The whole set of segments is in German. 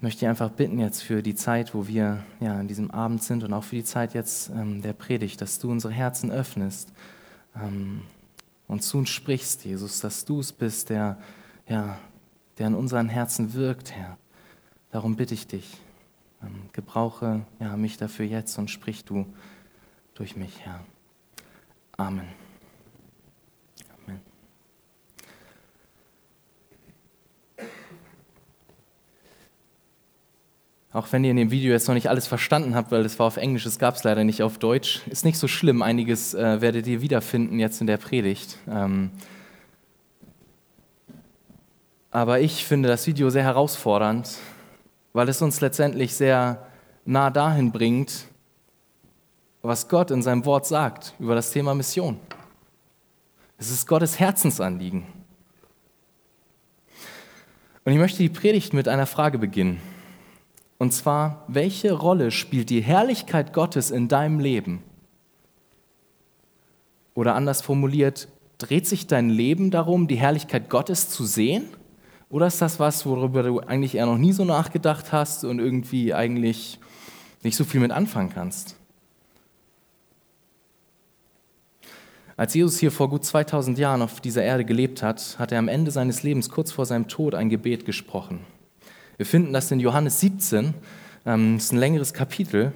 möchte ich einfach bitten jetzt für die Zeit, wo wir ja in diesem Abend sind und auch für die Zeit jetzt ähm, der Predigt, dass du unsere Herzen öffnest ähm, und zu uns sprichst, Jesus, dass du es bist, der, ja, der in unseren Herzen wirkt, Herr. Darum bitte ich dich, ähm, gebrauche ja, mich dafür jetzt und sprich du durch mich, Herr. Amen. Auch wenn ihr in dem Video jetzt noch nicht alles verstanden habt, weil es war auf Englisch, es gab es leider nicht auf Deutsch, ist nicht so schlimm. Einiges äh, werdet ihr wiederfinden jetzt in der Predigt. Ähm aber ich finde das Video sehr herausfordernd, weil es uns letztendlich sehr nah dahin bringt, was Gott in seinem Wort sagt über das Thema Mission. Es ist Gottes Herzensanliegen. Und ich möchte die Predigt mit einer Frage beginnen. Und zwar, welche Rolle spielt die Herrlichkeit Gottes in deinem Leben? Oder anders formuliert, dreht sich dein Leben darum, die Herrlichkeit Gottes zu sehen? Oder ist das was, worüber du eigentlich eher noch nie so nachgedacht hast und irgendwie eigentlich nicht so viel mit anfangen kannst? Als Jesus hier vor gut 2000 Jahren auf dieser Erde gelebt hat, hat er am Ende seines Lebens, kurz vor seinem Tod, ein Gebet gesprochen. Wir finden das in Johannes 17, ähm, das ist ein längeres Kapitel.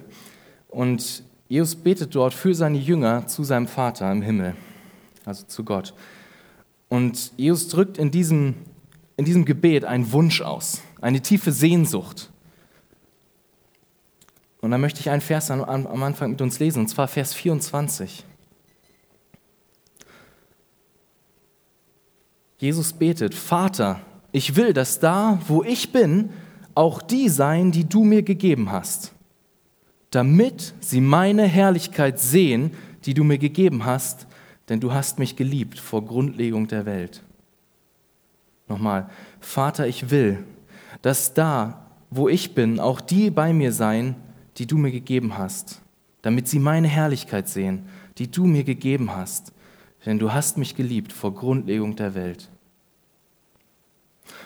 Und Jesus betet dort für seine Jünger zu seinem Vater im Himmel, also zu Gott. Und Jesus drückt in diesem, in diesem Gebet einen Wunsch aus, eine tiefe Sehnsucht. Und da möchte ich einen Vers am, am Anfang mit uns lesen, und zwar Vers 24. Jesus betet, Vater, ich will, dass da, wo ich bin, auch die sein, die du mir gegeben hast, damit sie meine Herrlichkeit sehen, die du mir gegeben hast, denn du hast mich geliebt vor Grundlegung der Welt. Nochmal, Vater, ich will, dass da, wo ich bin, auch die bei mir sein, die du mir gegeben hast, damit sie meine Herrlichkeit sehen, die du mir gegeben hast, denn du hast mich geliebt vor Grundlegung der Welt.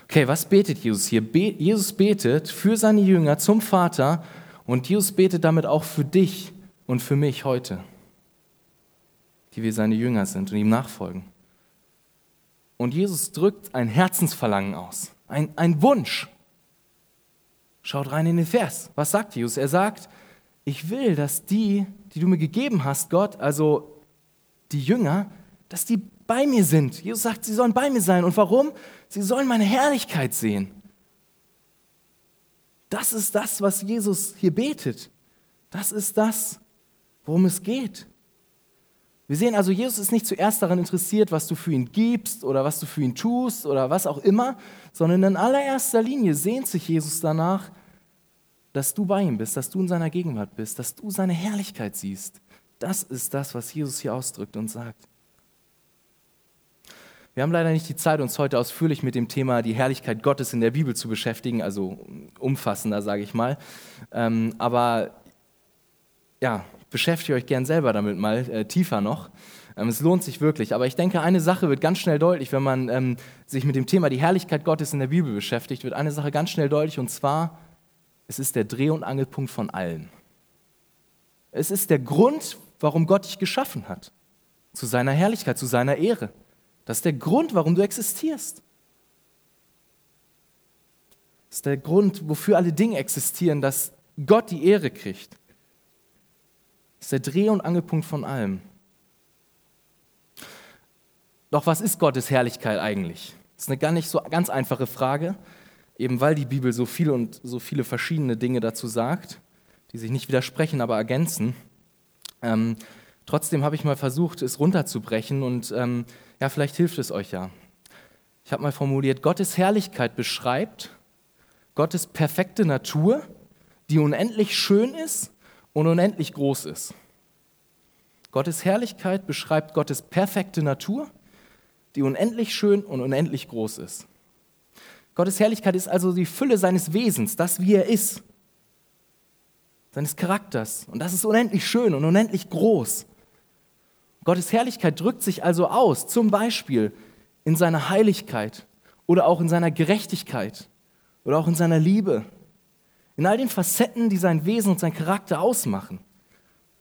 Okay, was betet Jesus hier? Be Jesus betet für seine Jünger zum Vater und Jesus betet damit auch für dich und für mich heute, die wir seine Jünger sind und ihm nachfolgen. Und Jesus drückt ein Herzensverlangen aus, ein, ein Wunsch. Schaut rein in den Vers. Was sagt Jesus? Er sagt, ich will, dass die, die du mir gegeben hast, Gott, also die Jünger, dass die bei mir sind. Jesus sagt, sie sollen bei mir sein. Und warum? Sie sollen meine Herrlichkeit sehen. Das ist das, was Jesus hier betet. Das ist das, worum es geht. Wir sehen also, Jesus ist nicht zuerst daran interessiert, was du für ihn gibst oder was du für ihn tust oder was auch immer, sondern in allererster Linie sehnt sich Jesus danach, dass du bei ihm bist, dass du in seiner Gegenwart bist, dass du seine Herrlichkeit siehst. Das ist das, was Jesus hier ausdrückt und sagt. Wir haben leider nicht die Zeit, uns heute ausführlich mit dem Thema die Herrlichkeit Gottes in der Bibel zu beschäftigen, also umfassender, sage ich mal. Ähm, aber ja, beschäftigt euch gern selber damit mal äh, tiefer noch. Ähm, es lohnt sich wirklich. Aber ich denke, eine Sache wird ganz schnell deutlich, wenn man ähm, sich mit dem Thema die Herrlichkeit Gottes in der Bibel beschäftigt, wird eine Sache ganz schnell deutlich und zwar, es ist der Dreh- und Angelpunkt von allen. Es ist der Grund, warum Gott dich geschaffen hat. Zu seiner Herrlichkeit, zu seiner Ehre. Das ist der Grund, warum du existierst. Das ist der Grund, wofür alle Dinge existieren, dass Gott die Ehre kriegt. Das ist der Dreh- und Angelpunkt von allem. Doch was ist Gottes Herrlichkeit eigentlich? Das ist eine gar nicht so ganz einfache Frage, eben weil die Bibel so viele und so viele verschiedene Dinge dazu sagt, die sich nicht widersprechen, aber ergänzen. Ähm, trotzdem habe ich mal versucht, es runterzubrechen und ähm, ja, vielleicht hilft es euch ja. Ich habe mal formuliert, Gottes Herrlichkeit beschreibt Gottes perfekte Natur, die unendlich schön ist und unendlich groß ist. Gottes Herrlichkeit beschreibt Gottes perfekte Natur, die unendlich schön und unendlich groß ist. Gottes Herrlichkeit ist also die Fülle seines Wesens, das wie er ist, seines Charakters. Und das ist unendlich schön und unendlich groß. Gottes Herrlichkeit drückt sich also aus, zum Beispiel in seiner Heiligkeit oder auch in seiner Gerechtigkeit oder auch in seiner Liebe in all den Facetten, die sein Wesen und sein Charakter ausmachen.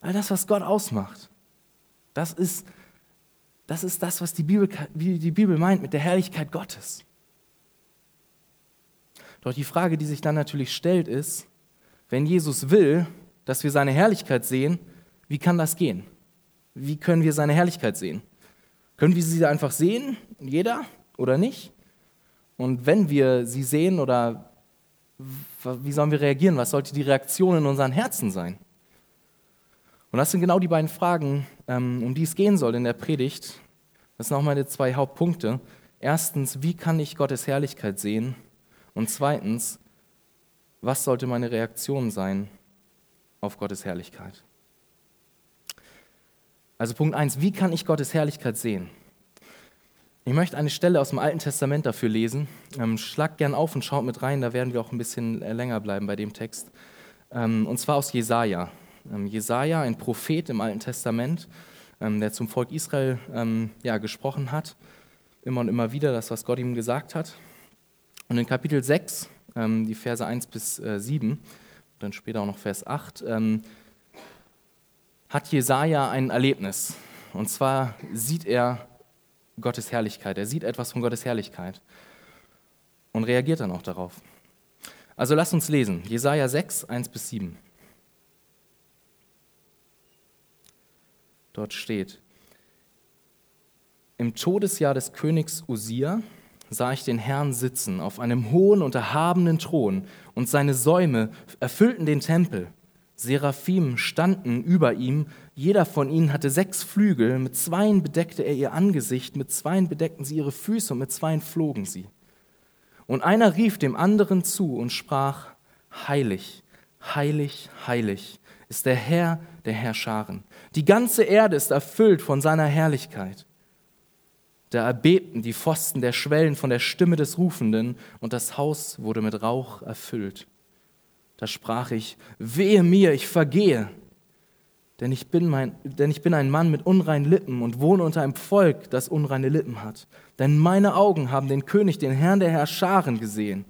All das, was Gott ausmacht. Das ist das, ist das was die Bibel, die Bibel meint mit der Herrlichkeit Gottes. Doch die Frage, die sich dann natürlich stellt, ist, wenn Jesus will, dass wir seine Herrlichkeit sehen, wie kann das gehen? Wie können wir seine Herrlichkeit sehen? Können wir sie einfach sehen, jeder oder nicht? Und wenn wir sie sehen oder wie sollen wir reagieren? Was sollte die Reaktion in unseren Herzen sein? Und das sind genau die beiden Fragen, ähm, um die es gehen soll in der Predigt. Das sind auch meine zwei Hauptpunkte. Erstens, wie kann ich Gottes Herrlichkeit sehen? Und zweitens, was sollte meine Reaktion sein auf Gottes Herrlichkeit? Also Punkt 1, wie kann ich Gottes Herrlichkeit sehen? Ich möchte eine Stelle aus dem Alten Testament dafür lesen. Ähm, schlagt gern auf und schaut mit rein, da werden wir auch ein bisschen äh, länger bleiben bei dem Text. Ähm, und zwar aus Jesaja. Ähm, Jesaja, ein Prophet im Alten Testament, ähm, der zum Volk Israel ähm, ja, gesprochen hat, immer und immer wieder das, was Gott ihm gesagt hat. Und in Kapitel 6, die Verse 1 bis 7, dann später auch noch Vers 8, hat Jesaja ein Erlebnis. Und zwar sieht er Gottes Herrlichkeit. Er sieht etwas von Gottes Herrlichkeit und reagiert dann auch darauf. Also lasst uns lesen. Jesaja 6, 1 bis 7. Dort steht, im Todesjahr des Königs Usia sah ich den Herrn sitzen auf einem hohen und erhabenen Thron und seine Säume erfüllten den Tempel. Seraphim standen über ihm, jeder von ihnen hatte sechs Flügel, mit zweien bedeckte er ihr Angesicht, mit zweien bedeckten sie ihre Füße und mit zweien flogen sie. Und einer rief dem anderen zu und sprach, Heilig, heilig, heilig ist der Herr der Herrscharen. Die ganze Erde ist erfüllt von seiner Herrlichkeit. Da erbebten die Pfosten der Schwellen von der Stimme des Rufenden und das Haus wurde mit Rauch erfüllt. Da sprach ich, wehe mir, ich vergehe, denn ich, bin mein, denn ich bin ein Mann mit unreinen Lippen und wohne unter einem Volk, das unreine Lippen hat. Denn meine Augen haben den König, den Herrn der Herrscharen gesehen.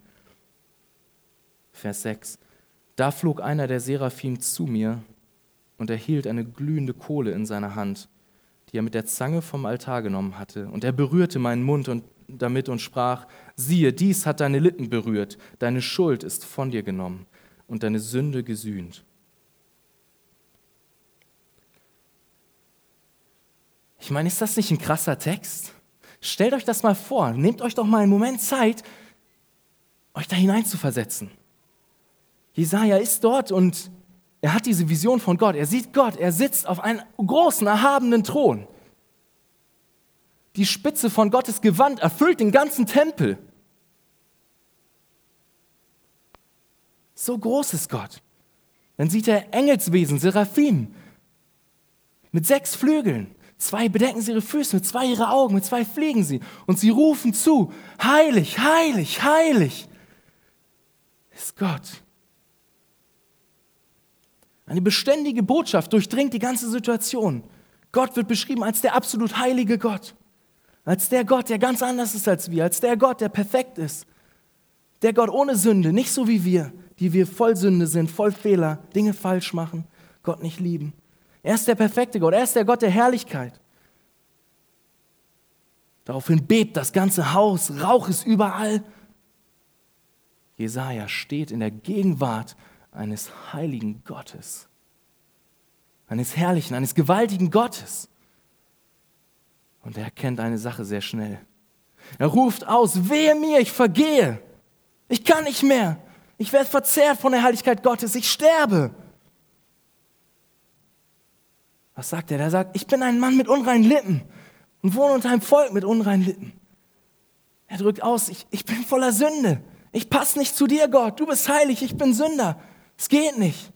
Vers 6. Da flog einer der Seraphim zu mir und erhielt eine glühende Kohle in seiner Hand, die er mit der Zange vom Altar genommen hatte. Und er berührte meinen Mund und damit und sprach, siehe, dies hat deine Lippen berührt, deine Schuld ist von dir genommen und deine Sünde gesühnt. Ich meine, ist das nicht ein krasser Text? Stellt euch das mal vor, nehmt euch doch mal einen Moment Zeit, euch da hineinzuversetzen. Jesaja ist dort und er hat diese Vision von Gott. Er sieht Gott, er sitzt auf einem großen, erhabenen Thron. Die Spitze von Gottes Gewand erfüllt den ganzen Tempel. So groß ist Gott. Dann sieht er Engelswesen, Seraphim, mit sechs Flügeln. Zwei bedecken sie ihre Füße, mit zwei ihre Augen, mit zwei fliegen sie. Und sie rufen zu, heilig, heilig, heilig ist Gott. Eine beständige Botschaft durchdringt die ganze Situation. Gott wird beschrieben als der absolut heilige Gott. Als der Gott, der ganz anders ist als wir. Als der Gott, der perfekt ist. Der Gott ohne Sünde, nicht so wie wir, die wir voll Sünde sind, voll Fehler, Dinge falsch machen, Gott nicht lieben. Er ist der perfekte Gott, er ist der Gott der Herrlichkeit. Daraufhin bebt das ganze Haus, Rauch ist überall. Jesaja steht in der Gegenwart eines heiligen Gottes, eines herrlichen, eines gewaltigen Gottes. Und er erkennt eine Sache sehr schnell. Er ruft aus, wehe mir, ich vergehe. Ich kann nicht mehr. Ich werde verzehrt von der Heiligkeit Gottes. Ich sterbe. Was sagt er? Er sagt, ich bin ein Mann mit unreinen Lippen und wohne unter einem Volk mit unreinen Lippen. Er drückt aus, ich, ich bin voller Sünde. Ich passe nicht zu dir, Gott. Du bist heilig, ich bin Sünder. Es geht nicht.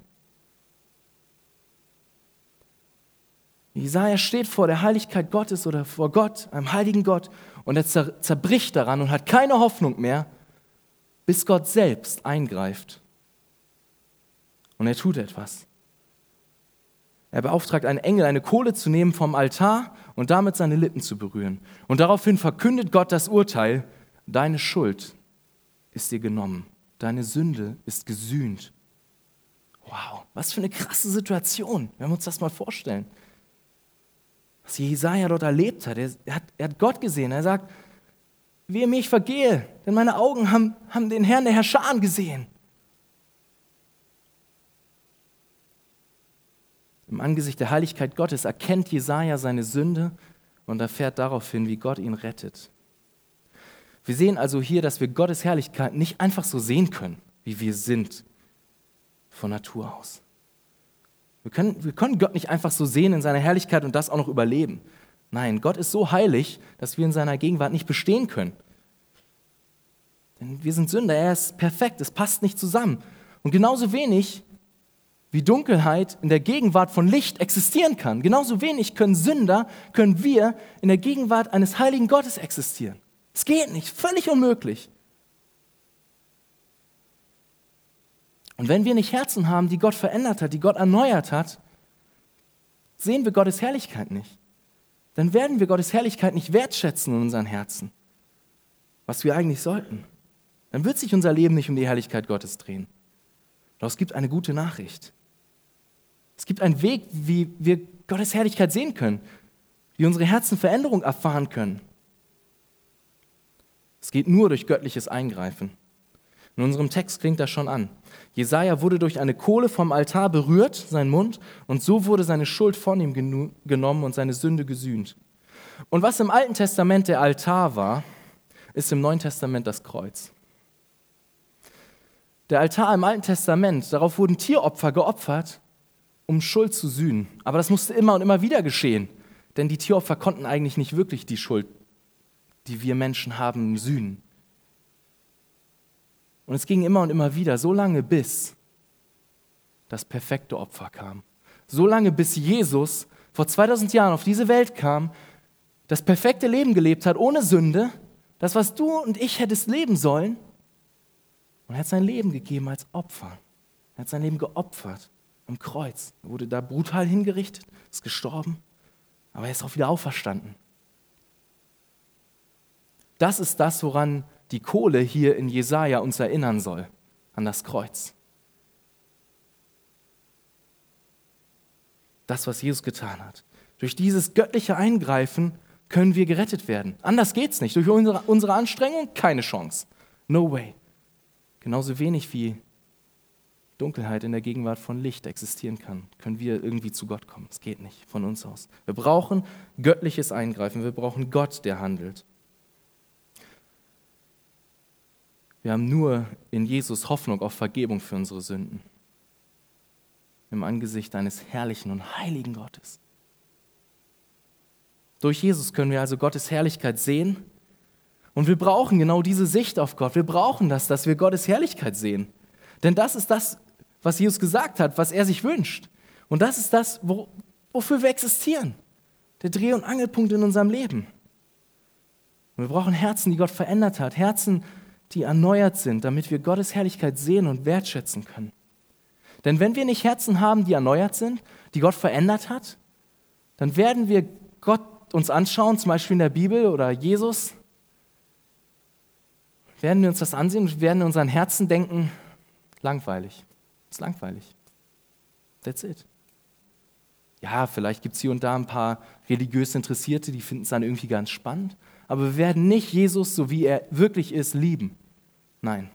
Jesaja steht vor der Heiligkeit Gottes oder vor Gott, einem heiligen Gott, und er zerbricht daran und hat keine Hoffnung mehr, bis Gott selbst eingreift. Und er tut etwas. Er beauftragt einen Engel, eine Kohle zu nehmen vom Altar und damit seine Lippen zu berühren. Und daraufhin verkündet Gott das Urteil, deine Schuld ist dir genommen, deine Sünde ist gesühnt. Wow, was für eine krasse Situation, wenn wir uns das mal vorstellen. Was Jesaja dort erlebt hat. Er, hat. er hat Gott gesehen. Er sagt, wie mir ich vergehe, denn meine Augen haben, haben den Herrn der Herrscher gesehen. Im Angesicht der Heiligkeit Gottes erkennt Jesaja seine Sünde und erfährt daraufhin, wie Gott ihn rettet. Wir sehen also hier, dass wir Gottes Herrlichkeit nicht einfach so sehen können, wie wir sind, von Natur aus. Wir können, wir können Gott nicht einfach so sehen in seiner Herrlichkeit und das auch noch überleben. Nein, Gott ist so heilig, dass wir in seiner Gegenwart nicht bestehen können. Denn wir sind Sünder, er ist perfekt, es passt nicht zusammen. Und genauso wenig wie Dunkelheit in der Gegenwart von Licht existieren kann. Genauso wenig können Sünder, können wir in der Gegenwart eines heiligen Gottes existieren. Es geht nicht, völlig unmöglich. Und wenn wir nicht Herzen haben, die Gott verändert hat, die Gott erneuert hat, sehen wir Gottes Herrlichkeit nicht. Dann werden wir Gottes Herrlichkeit nicht wertschätzen in unseren Herzen, was wir eigentlich sollten. Dann wird sich unser Leben nicht um die Herrlichkeit Gottes drehen. Doch es gibt eine gute Nachricht. Es gibt einen Weg, wie wir Gottes Herrlichkeit sehen können, wie unsere Herzen Veränderung erfahren können. Es geht nur durch göttliches Eingreifen. In unserem Text klingt das schon an. Jesaja wurde durch eine Kohle vom Altar berührt, sein Mund, und so wurde seine Schuld von ihm genommen und seine Sünde gesühnt. Und was im Alten Testament der Altar war, ist im Neuen Testament das Kreuz. Der Altar im Alten Testament, darauf wurden Tieropfer geopfert, um Schuld zu sühnen. Aber das musste immer und immer wieder geschehen, denn die Tieropfer konnten eigentlich nicht wirklich die Schuld, die wir Menschen haben, sühnen. Und es ging immer und immer wieder, so lange bis das perfekte Opfer kam. So lange bis Jesus vor 2000 Jahren auf diese Welt kam, das perfekte Leben gelebt hat, ohne Sünde, das, was du und ich hättest leben sollen. Und er hat sein Leben gegeben als Opfer. Er hat sein Leben geopfert am Kreuz. Er wurde da brutal hingerichtet, ist gestorben, aber er ist auch wieder auferstanden. Das ist das, woran die Kohle hier in Jesaja uns erinnern soll, an das Kreuz. Das, was Jesus getan hat. Durch dieses göttliche Eingreifen können wir gerettet werden. Anders geht es nicht. Durch unsere, unsere Anstrengung keine Chance. No way. Genauso wenig wie Dunkelheit in der Gegenwart von Licht existieren kann, können wir irgendwie zu Gott kommen. Es geht nicht von uns aus. Wir brauchen göttliches Eingreifen. Wir brauchen Gott, der handelt. Wir haben nur in Jesus Hoffnung auf Vergebung für unsere Sünden. Im Angesicht eines herrlichen und heiligen Gottes. Durch Jesus können wir also Gottes Herrlichkeit sehen. Und wir brauchen genau diese Sicht auf Gott. Wir brauchen das, dass wir Gottes Herrlichkeit sehen. Denn das ist das, was Jesus gesagt hat, was er sich wünscht. Und das ist das, wo, wofür wir existieren. Der Dreh- und Angelpunkt in unserem Leben. Und wir brauchen Herzen, die Gott verändert hat, Herzen, die erneuert sind, damit wir Gottes Herrlichkeit sehen und wertschätzen können. Denn wenn wir nicht Herzen haben, die erneuert sind, die Gott verändert hat, dann werden wir Gott uns anschauen, zum Beispiel in der Bibel oder Jesus, werden wir uns das ansehen und werden in unseren Herzen denken, langweilig. Ist langweilig. That's it. Ja, vielleicht gibt es hier und da ein paar religiös Interessierte, die finden es dann irgendwie ganz spannend. Aber wir werden nicht Jesus, so wie er wirklich ist, lieben. Nein.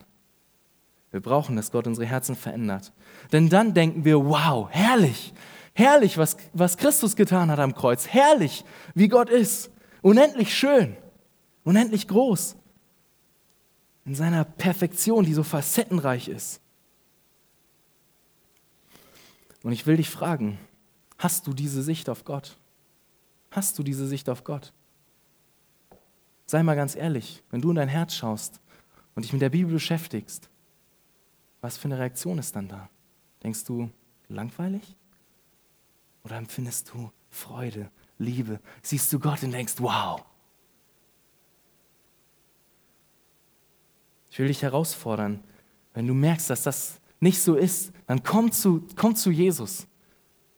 Wir brauchen, dass Gott unsere Herzen verändert. Denn dann denken wir, wow, herrlich, herrlich, was, was Christus getan hat am Kreuz. Herrlich, wie Gott ist. Unendlich schön, unendlich groß. In seiner Perfektion, die so facettenreich ist. Und ich will dich fragen, hast du diese Sicht auf Gott? Hast du diese Sicht auf Gott? Sei mal ganz ehrlich, wenn du in dein Herz schaust und dich mit der Bibel beschäftigst, was für eine Reaktion ist dann da? Denkst du langweilig? Oder empfindest du Freude, Liebe? Siehst du Gott und denkst, wow. Ich will dich herausfordern, wenn du merkst, dass das nicht so ist, dann komm zu, komm zu Jesus.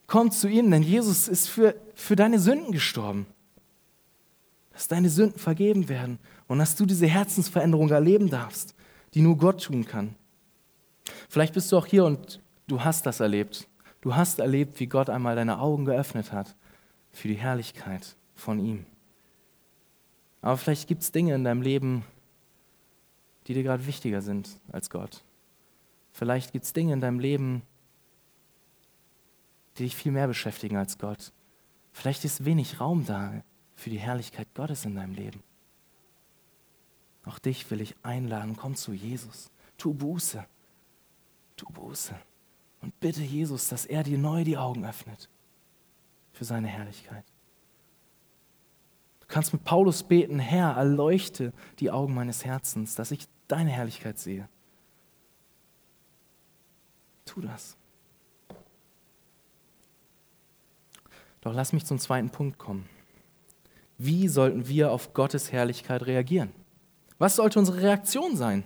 Komm zu ihm, denn Jesus ist für, für deine Sünden gestorben. Dass deine Sünden vergeben werden und dass du diese Herzensveränderung erleben darfst, die nur Gott tun kann. Vielleicht bist du auch hier und du hast das erlebt. Du hast erlebt, wie Gott einmal deine Augen geöffnet hat für die Herrlichkeit von ihm. Aber vielleicht gibt es Dinge in deinem Leben, die dir gerade wichtiger sind als Gott. Vielleicht gibt es Dinge in deinem Leben, die dich viel mehr beschäftigen als Gott. Vielleicht ist wenig Raum da für die Herrlichkeit Gottes in deinem Leben. Auch dich will ich einladen, komm zu Jesus. Tu Buße. Tu Buße. Und bitte Jesus, dass er dir neu die Augen öffnet für seine Herrlichkeit. Du kannst mit Paulus beten, Herr, erleuchte die Augen meines Herzens, dass ich deine Herrlichkeit sehe. Tu das. Doch lass mich zum zweiten Punkt kommen. Wie sollten wir auf Gottes Herrlichkeit reagieren? Was sollte unsere Reaktion sein?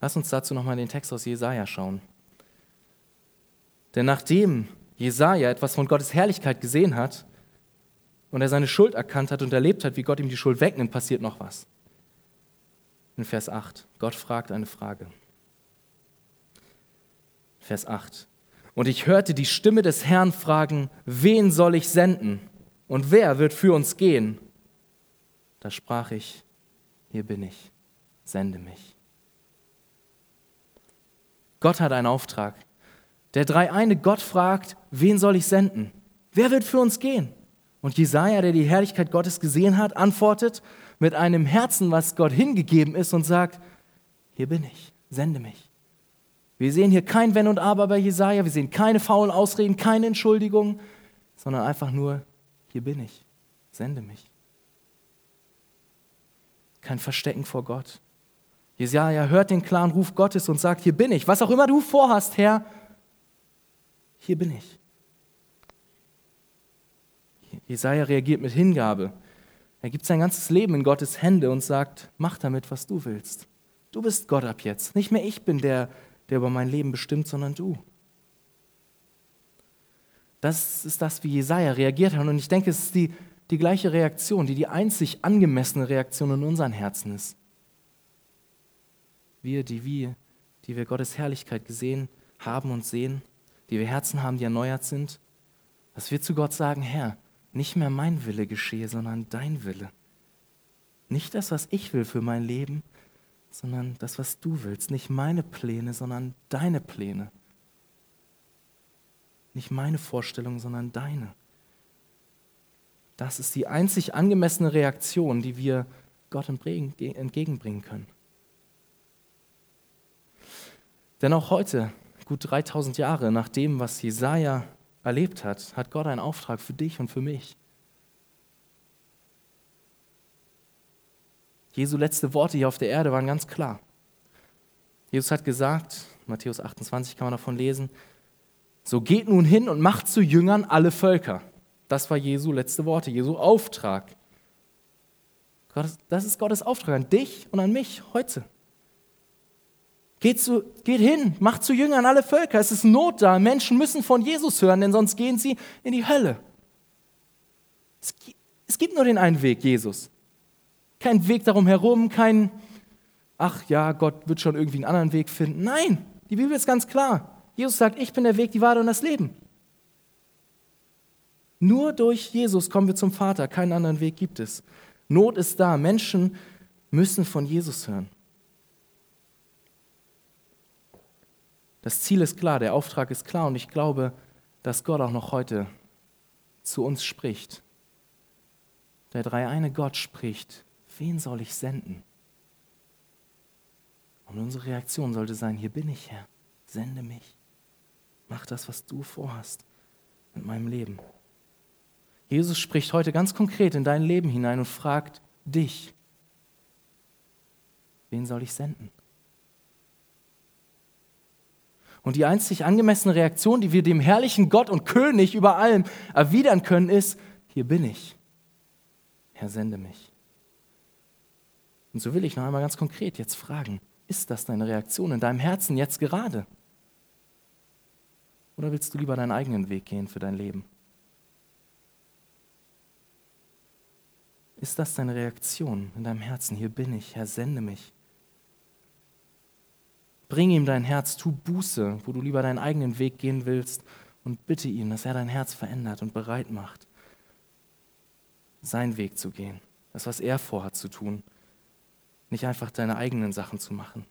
Lass uns dazu nochmal den Text aus Jesaja schauen. Denn nachdem Jesaja etwas von Gottes Herrlichkeit gesehen hat und er seine Schuld erkannt hat und erlebt hat, wie Gott ihm die Schuld wegnimmt, passiert noch was. In Vers 8. Gott fragt eine Frage. Vers 8. Und ich hörte die Stimme des Herrn fragen, wen soll ich senden? Und wer wird für uns gehen? Da sprach ich, hier bin ich, sende mich. Gott hat einen Auftrag. Der dreieine Gott fragt, wen soll ich senden? Wer wird für uns gehen? Und Jesaja, der die Herrlichkeit Gottes gesehen hat, antwortet mit einem Herzen, was Gott hingegeben ist und sagt, hier bin ich, sende mich. Wir sehen hier kein Wenn und Aber bei Jesaja, wir sehen keine faulen Ausreden, keine Entschuldigungen, sondern einfach nur, hier bin ich, sende mich. Kein Verstecken vor Gott. Jesaja hört den klaren Ruf Gottes und sagt, hier bin ich. Was auch immer du vorhast, Herr, hier bin ich. Jesaja reagiert mit Hingabe. Er gibt sein ganzes Leben in Gottes Hände und sagt: Mach damit, was du willst. Du bist Gott ab jetzt. Nicht mehr ich bin der, der über mein Leben bestimmt, sondern du. Das ist das, wie Jesaja reagiert hat. Und ich denke, es ist die, die gleiche Reaktion, die die einzig angemessene Reaktion in unseren Herzen ist. Wir, die wir, die wir Gottes Herrlichkeit gesehen haben und sehen, die wir Herzen haben, die erneuert sind, dass wir zu Gott sagen, Herr, nicht mehr mein Wille geschehe, sondern dein Wille. Nicht das, was ich will für mein Leben, sondern das, was du willst. Nicht meine Pläne, sondern deine Pläne. Nicht meine Vorstellung, sondern deine. Das ist die einzig angemessene Reaktion, die wir Gott entgegenbringen können. Denn auch heute gut 3000 Jahre nach dem, was Jesaja erlebt hat, hat Gott einen Auftrag für dich und für mich. Jesu letzte Worte hier auf der Erde waren ganz klar. Jesus hat gesagt, Matthäus 28 kann man davon lesen, so geht nun hin und macht zu Jüngern alle Völker. Das war Jesu letzte Worte, Jesu Auftrag. Das ist Gottes Auftrag an dich und an mich heute. Geht, zu, geht hin, macht zu Jüngern alle Völker. Es ist Not da. Menschen müssen von Jesus hören, denn sonst gehen sie in die Hölle. Es, es gibt nur den einen Weg, Jesus. Kein Weg darum herum, kein, ach ja, Gott wird schon irgendwie einen anderen Weg finden. Nein, die Bibel ist ganz klar. Jesus sagt, ich bin der Weg, die Wahrheit und das Leben. Nur durch Jesus kommen wir zum Vater. Keinen anderen Weg gibt es. Not ist da. Menschen müssen von Jesus hören. Das Ziel ist klar, der Auftrag ist klar und ich glaube, dass Gott auch noch heute zu uns spricht. Der dreieine Gott spricht, wen soll ich senden? Und unsere Reaktion sollte sein, hier bin ich, Herr, sende mich. Mach das, was du vorhast mit meinem Leben. Jesus spricht heute ganz konkret in dein Leben hinein und fragt dich, wen soll ich senden? Und die einzig angemessene Reaktion, die wir dem herrlichen Gott und König über allem erwidern können, ist, hier bin ich. Herr, sende mich. Und so will ich noch einmal ganz konkret jetzt fragen, ist das deine Reaktion in deinem Herzen jetzt gerade? Oder willst du lieber deinen eigenen Weg gehen für dein Leben? Ist das deine Reaktion in deinem Herzen? Hier bin ich, Herr, sende mich. Bring ihm dein Herz, tu Buße, wo du lieber deinen eigenen Weg gehen willst und bitte ihn, dass er dein Herz verändert und bereit macht, seinen Weg zu gehen, das, was er vorhat zu tun, nicht einfach deine eigenen Sachen zu machen,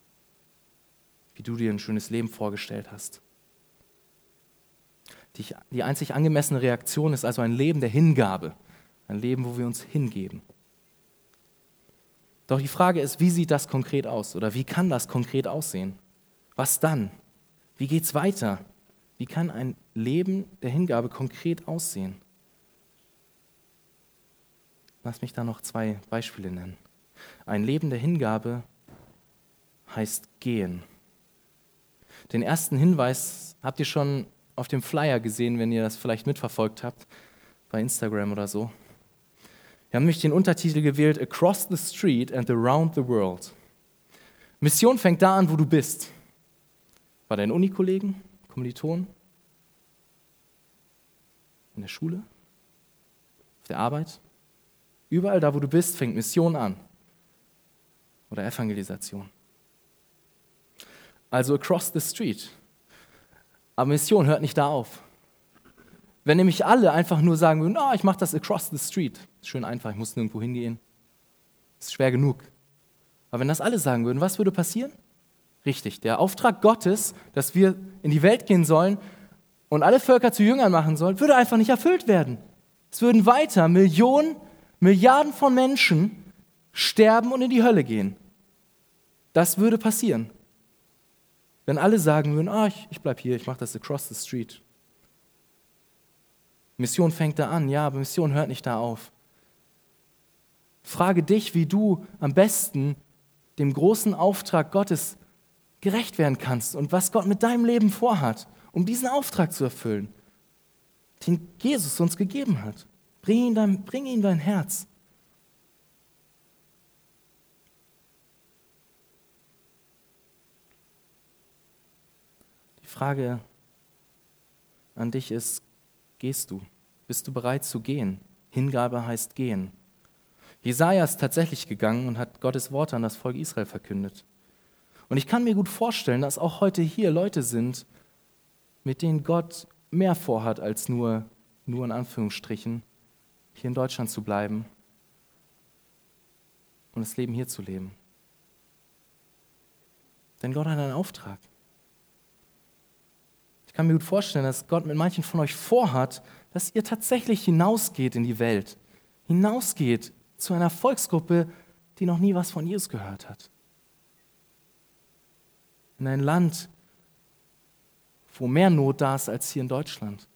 wie du dir ein schönes Leben vorgestellt hast. Die, die einzig angemessene Reaktion ist also ein Leben der Hingabe, ein Leben, wo wir uns hingeben. Doch die Frage ist, wie sieht das konkret aus oder wie kann das konkret aussehen? Was dann? Wie geht es weiter? Wie kann ein Leben der Hingabe konkret aussehen? Lass mich da noch zwei Beispiele nennen. Ein Leben der Hingabe heißt gehen. Den ersten Hinweis habt ihr schon auf dem Flyer gesehen, wenn ihr das vielleicht mitverfolgt habt, bei Instagram oder so. Wir haben nämlich den Untertitel gewählt, Across the Street and Around the World. Mission fängt da an, wo du bist. Bei deinen Unikollegen, Kommilitonen, in der Schule, auf der Arbeit. Überall da, wo du bist, fängt Mission an. Oder Evangelisation. Also across the street. Aber Mission hört nicht da auf. Wenn nämlich alle einfach nur sagen würden, oh, ich mache das across the street, ist schön einfach, ich muss nirgendwo hingehen, ist schwer genug. Aber wenn das alle sagen würden, was würde passieren? Richtig, der Auftrag Gottes, dass wir in die Welt gehen sollen und alle Völker zu Jüngern machen sollen, würde einfach nicht erfüllt werden. Es würden weiter Millionen, Milliarden von Menschen sterben und in die Hölle gehen. Das würde passieren. Wenn alle sagen würden, ah, ich, ich bleibe hier, ich mache das across the street. Mission fängt da an, ja, aber Mission hört nicht da auf. Frage dich, wie du am besten dem großen Auftrag Gottes gerecht werden kannst und was Gott mit deinem Leben vorhat, um diesen Auftrag zu erfüllen, den Jesus uns gegeben hat. Bring ihm dein, bring ihm dein Herz. Frage an dich ist, gehst du? Bist du bereit zu gehen? Hingabe heißt gehen. Jesaja ist tatsächlich gegangen und hat Gottes Worte an das Volk Israel verkündet. Und ich kann mir gut vorstellen, dass auch heute hier Leute sind, mit denen Gott mehr vorhat, als nur, nur in Anführungsstrichen, hier in Deutschland zu bleiben und das Leben hier zu leben. Denn Gott hat einen Auftrag. Ich kann mir gut vorstellen, dass Gott mit manchen von euch vorhat, dass ihr tatsächlich hinausgeht in die Welt, hinausgeht zu einer Volksgruppe, die noch nie was von Jesus gehört hat. In ein Land, wo mehr Not da ist als hier in Deutschland.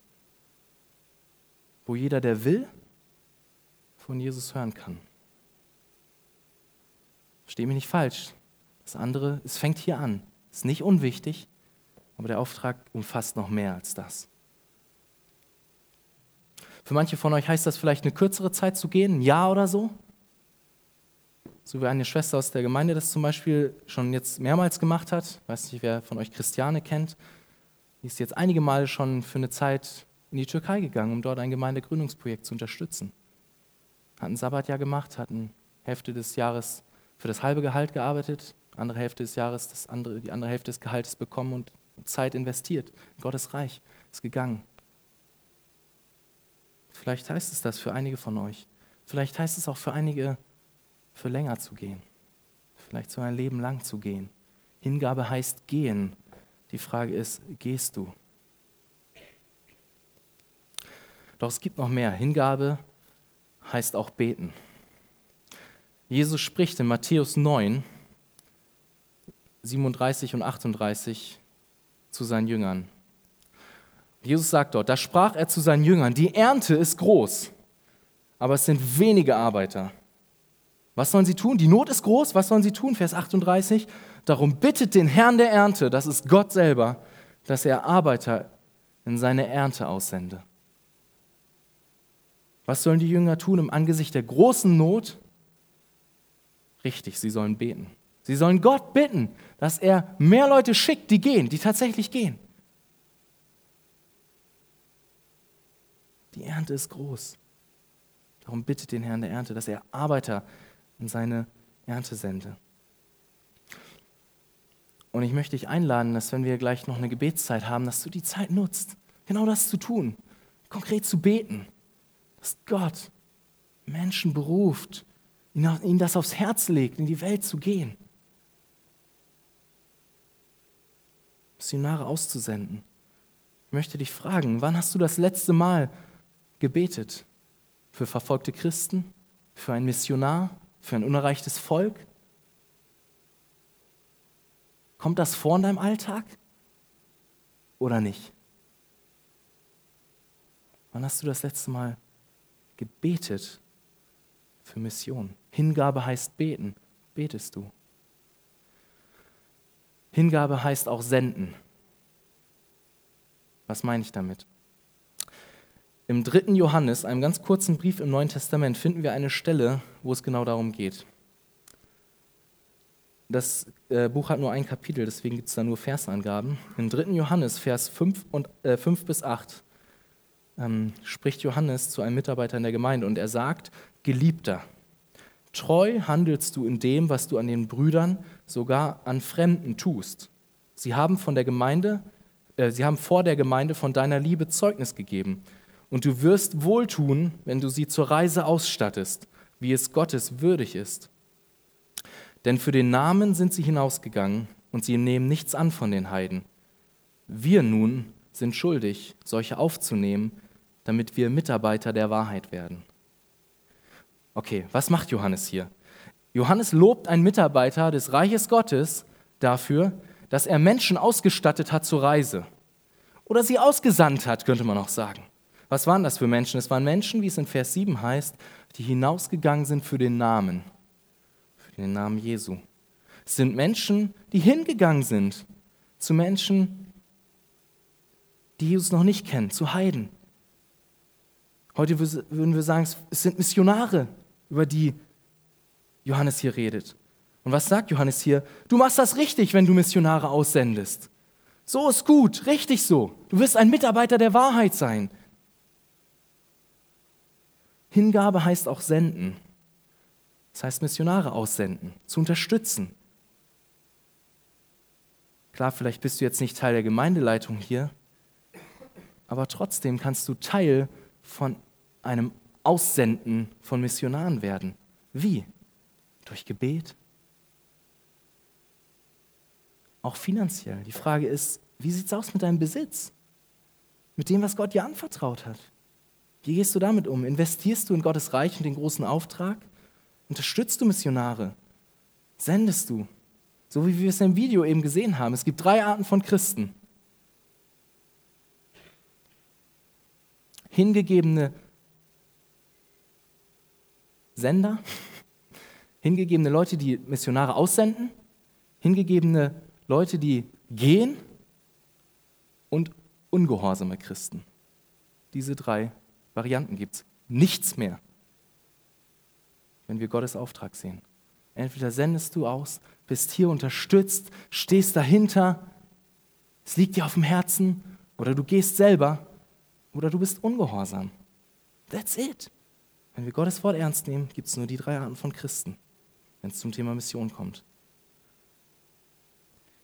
Wo jeder, der will, von Jesus hören kann. Verstehe mich nicht falsch. Das andere, es fängt hier an. Ist nicht unwichtig, aber der Auftrag umfasst noch mehr als das. Für manche von euch heißt das vielleicht eine kürzere Zeit zu gehen, ein Jahr oder so. So wie eine Schwester aus der Gemeinde das zum Beispiel schon jetzt mehrmals gemacht hat. Ich weiß nicht, wer von euch Christiane kennt. Die ist jetzt einige Male schon für eine Zeit in die Türkei gegangen, um dort ein Gemeindegründungsprojekt zu unterstützen. Hat ein Sabbatjahr gemacht, hat eine Hälfte des Jahres für das halbe Gehalt gearbeitet, andere Hälfte des Jahres andere, die andere Hälfte des Gehaltes bekommen und Zeit investiert. Gottes Reich ist gegangen. Vielleicht heißt es das für einige von euch. Vielleicht heißt es auch für einige, für länger zu gehen. Vielleicht so ein Leben lang zu gehen. Hingabe heißt gehen. Die Frage ist, gehst du? Doch es gibt noch mehr. Hingabe heißt auch beten. Jesus spricht in Matthäus 9, 37 und 38 zu seinen Jüngern. Jesus sagt dort, da sprach er zu seinen Jüngern, die Ernte ist groß, aber es sind wenige Arbeiter. Was sollen sie tun? Die Not ist groß, was sollen sie tun? Vers 38, darum bittet den Herrn der Ernte, das ist Gott selber, dass er Arbeiter in seine Ernte aussende. Was sollen die Jünger tun im Angesicht der großen Not? Richtig, sie sollen beten. Sie sollen Gott bitten, dass er mehr Leute schickt, die gehen, die tatsächlich gehen. Die Ernte ist groß. Darum bittet den Herrn der Ernte, dass er Arbeiter in seine Ernte sende. Und ich möchte dich einladen, dass wenn wir gleich noch eine Gebetszeit haben, dass du die Zeit nutzt, genau das zu tun, konkret zu beten, dass Gott Menschen beruft, ihnen das aufs Herz legt, in die Welt zu gehen. Missionare auszusenden. Ich möchte dich fragen, wann hast du das letzte Mal gebetet? Für verfolgte Christen? Für einen Missionar? Für ein unerreichtes Volk? Kommt das vor in deinem Alltag oder nicht? Wann hast du das letzte Mal gebetet für Mission? Hingabe heißt beten. Betest du? Hingabe heißt auch senden. Was meine ich damit? Im dritten Johannes, einem ganz kurzen Brief im Neuen Testament, finden wir eine Stelle, wo es genau darum geht. Das äh, Buch hat nur ein Kapitel, deswegen gibt es da nur Versangaben. Im dritten Johannes, Vers 5, und, äh, 5 bis 8, ähm, spricht Johannes zu einem Mitarbeiter in der Gemeinde und er sagt, Geliebter, treu handelst du in dem, was du an den Brüdern, sogar an Fremden tust. Sie haben von der Gemeinde äh, sie haben vor der Gemeinde von deiner Liebe Zeugnis gegeben. Und du wirst wohltun, wenn du sie zur Reise ausstattest, wie es Gottes würdig ist. Denn für den Namen sind sie hinausgegangen und sie nehmen nichts an von den Heiden. Wir nun sind schuldig, solche aufzunehmen, damit wir Mitarbeiter der Wahrheit werden. Okay, was macht Johannes hier? Johannes lobt einen Mitarbeiter des Reiches Gottes dafür, dass er Menschen ausgestattet hat zur Reise. Oder sie ausgesandt hat, könnte man auch sagen. Was waren das für Menschen? Es waren Menschen, wie es in Vers 7 heißt, die hinausgegangen sind für den Namen, für den Namen Jesu. Es sind Menschen, die hingegangen sind zu Menschen, die Jesus noch nicht kennen, zu Heiden. Heute würden wir sagen, es sind Missionare, über die Johannes hier redet. Und was sagt Johannes hier? Du machst das richtig, wenn du Missionare aussendest. So ist gut, richtig so. Du wirst ein Mitarbeiter der Wahrheit sein. Hingabe heißt auch senden. Das heißt Missionare aussenden, zu unterstützen. Klar, vielleicht bist du jetzt nicht Teil der Gemeindeleitung hier, aber trotzdem kannst du Teil von einem Aussenden von Missionaren werden. Wie? Durch Gebet, auch finanziell. Die Frage ist, wie sieht es aus mit deinem Besitz? Mit dem, was Gott dir anvertraut hat? Wie gehst du damit um? Investierst du in Gottes Reich und den großen Auftrag? Unterstützt du Missionare? Sendest du? So wie wir es im Video eben gesehen haben. Es gibt drei Arten von Christen. Hingegebene Sender, hingegebene Leute, die Missionare aussenden, hingegebene Leute, die gehen und ungehorsame Christen. Diese drei Varianten gibt es. Nichts mehr, wenn wir Gottes Auftrag sehen. Entweder sendest du aus, bist hier unterstützt, stehst dahinter, es liegt dir auf dem Herzen, oder du gehst selber, oder du bist ungehorsam. That's it. Wenn wir Gottes Wort ernst nehmen, gibt es nur die drei Arten von Christen, wenn es zum Thema Mission kommt.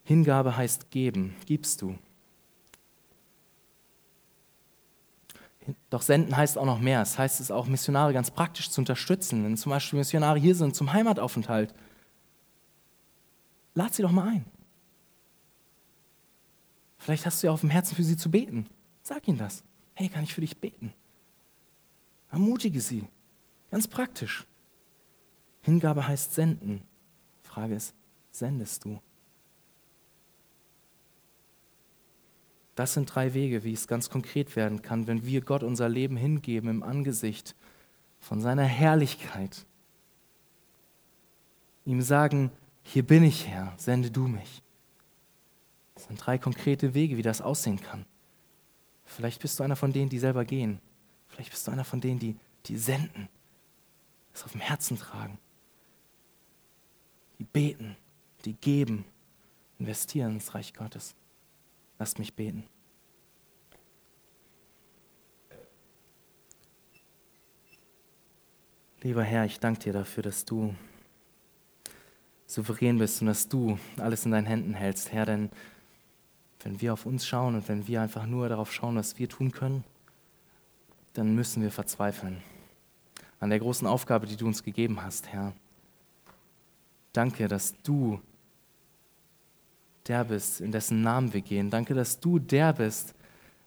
Hingabe heißt geben, gibst du. Doch senden heißt auch noch mehr. Es heißt es auch, Missionare ganz praktisch zu unterstützen. Wenn zum Beispiel Missionare hier sind zum Heimataufenthalt, lad sie doch mal ein. Vielleicht hast du ja auf dem Herzen für sie zu beten. Sag ihnen das. Hey, kann ich für dich beten? Ermutige sie. Ganz praktisch. Hingabe heißt senden. Frage ist, sendest du? Das sind drei Wege, wie es ganz konkret werden kann, wenn wir Gott unser Leben hingeben im Angesicht von seiner Herrlichkeit. Ihm sagen, hier bin ich Herr, sende du mich. Das sind drei konkrete Wege, wie das aussehen kann. Vielleicht bist du einer von denen, die selber gehen. Vielleicht bist du einer von denen, die, die senden, das auf dem Herzen tragen, die beten, die geben, investieren ins Reich Gottes. Lasst mich beten. Lieber Herr, ich danke dir dafür, dass du souverän bist und dass du alles in deinen Händen hältst, Herr, denn wenn wir auf uns schauen und wenn wir einfach nur darauf schauen, was wir tun können, dann müssen wir verzweifeln an der großen Aufgabe, die du uns gegeben hast, Herr. Danke, dass du der bist, in dessen Namen wir gehen. Danke, dass du der bist,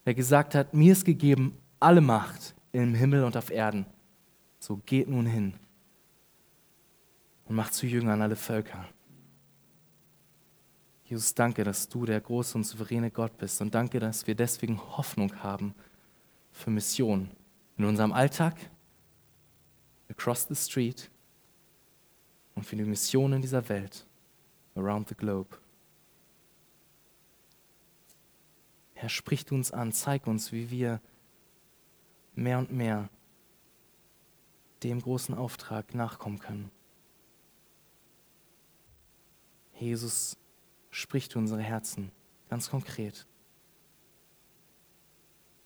der gesagt hat, mir ist gegeben alle Macht im Himmel und auf Erden. So geht nun hin und macht zu Jüngern alle Völker. Jesus, danke, dass du der große und souveräne Gott bist und danke, dass wir deswegen Hoffnung haben für Mission in unserem Alltag, across the street und für die Mission in dieser Welt, around the globe. Herr, sprich du uns an, zeig uns, wie wir mehr und mehr dem großen Auftrag nachkommen können. Jesus, sprich du unsere Herzen ganz konkret.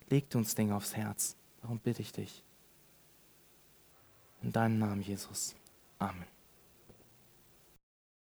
Legt uns Dinge aufs Herz. Darum bitte ich dich. In deinem Namen, Jesus. Amen.